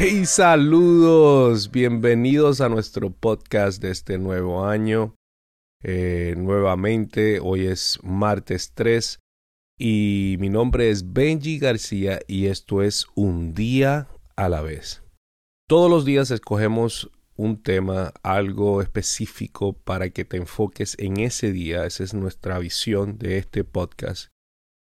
Hey, saludos, bienvenidos a nuestro podcast de este nuevo año. Eh, nuevamente, hoy es martes 3 y mi nombre es Benji García y esto es Un día a la vez. Todos los días escogemos un tema, algo específico para que te enfoques en ese día. Esa es nuestra visión de este podcast.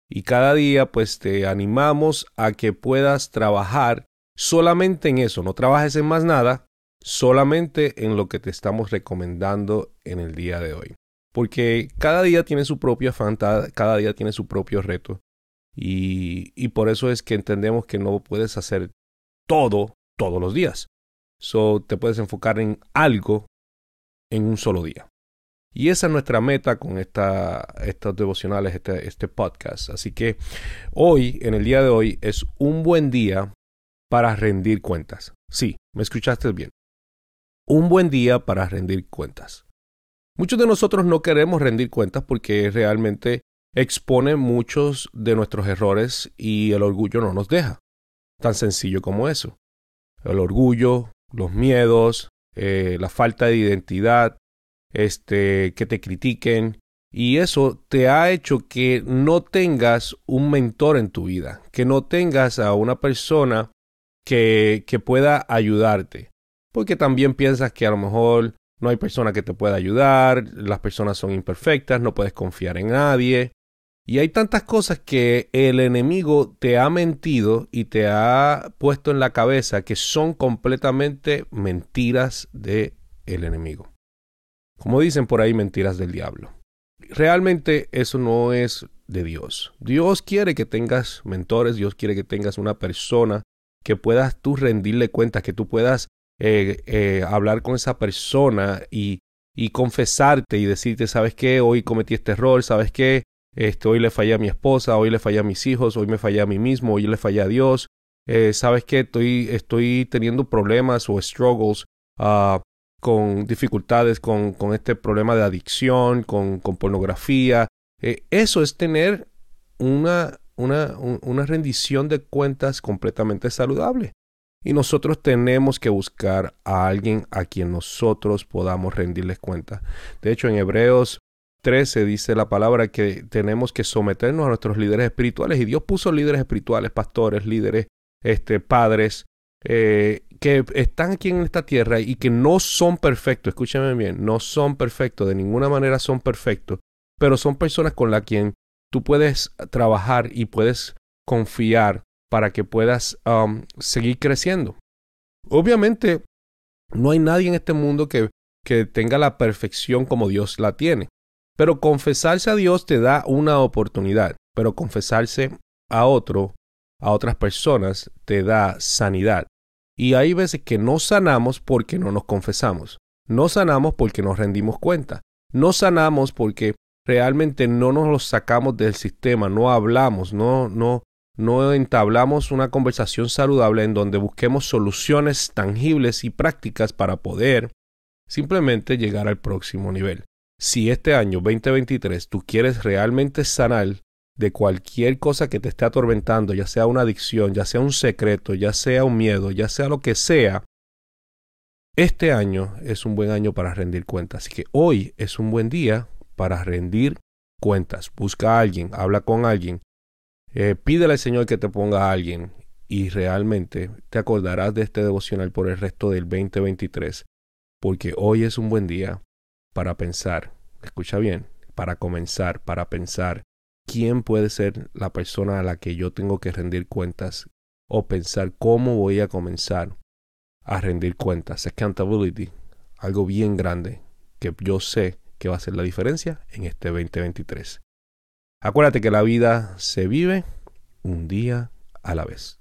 Y cada día pues te animamos a que puedas trabajar solamente en eso, no trabajes en más nada, solamente en lo que te estamos recomendando en el día de hoy. Porque cada día tiene su propio afán, cada día tiene su propio reto. Y, y por eso es que entendemos que no puedes hacer todo todos los días. So te puedes enfocar en algo en un solo día. Y esa es nuestra meta con esta, estos devocionales, este, este podcast. Así que hoy, en el día de hoy, es un buen día para rendir cuentas. Sí, me escuchaste bien. Un buen día para rendir cuentas. Muchos de nosotros no queremos rendir cuentas porque realmente expone muchos de nuestros errores y el orgullo no nos deja. Tan sencillo como eso. El orgullo, los miedos, eh, la falta de identidad, este, que te critiquen, y eso te ha hecho que no tengas un mentor en tu vida, que no tengas a una persona que, pueda ayudarte. Porque también piensas que a lo mejor no hay persona que te pueda ayudar, las personas son imperfectas, no puedes confiar en nadie. Y hay tantas cosas que el enemigo te ha mentido y te ha puesto en la cabeza que son completamente mentiras del el enemigo. Como dicen por ahí, mentiras del diablo. Realmente eso no es de Dios. Dios quiere que tengas mentores, Dios quiere que tengas una persona que puedas tú rendirle cuentas, que tú puedas eh, eh, hablar con esa persona y, y confesarte y decirte, ¿sabes qué? Hoy cometí este error, ¿sabes qué? Este, hoy le fallé a mi esposa, hoy le fallé a mis hijos, hoy me fallé a mí mismo, hoy le fallé a Dios. Eh, ¿Sabes qué? Estoy, estoy teniendo problemas o struggles uh, con dificultades con, con, este problema de adicción, con, con pornografía. eso es tener una una, una rendición de cuentas completamente saludable. Y nosotros tenemos que buscar a alguien a quien nosotros podamos rendirles cuentas. De hecho, en Hebreos 13 dice la palabra que tenemos que someternos a nuestros líderes espirituales. Y Dios puso líderes espirituales, pastores, líderes, este, padres, eh, que están aquí en esta tierra y que no son perfectos. Escúchame bien, no son perfectos, de ninguna manera son perfectos, pero son personas con las quien tú puedes trabajar y puedes confiar para que puedas um, seguir creciendo. Obviamente, no hay nadie en este mundo que, que tenga la perfección como Dios la tiene. Pero confesarse a Dios te da una oportunidad. Pero confesarse a otro, a otras personas, te da sanidad. Y hay veces que no sanamos porque no nos confesamos. No sanamos porque nos rendimos cuenta. No sanamos porque realmente no nos los sacamos del sistema, no hablamos, no, no, no entablamos una conversación saludable en donde busquemos soluciones tangibles y prácticas para poder simplemente llegar al próximo nivel. Si este año 2023 tú quieres realmente sanar de cualquier cosa que te esté atormentando, ya sea una adicción, ya sea un secreto, ya sea un miedo, ya sea lo que sea, este año es un buen año para rendir cuentas. Así que hoy es un buen día para rendir cuentas. Busca a alguien, habla con alguien, eh, pídele al Señor que te ponga a alguien y realmente te acordarás de este devocional por el resto del 2023, porque hoy es un buen día para pensar, escucha bien, para comenzar, para pensar quién puede ser la persona a la que yo tengo que rendir cuentas o pensar cómo voy a comenzar a rendir cuentas. Accountability, algo bien grande que yo sé que va a ser la diferencia en este 2023. Acuérdate que la vida se vive un día a la vez.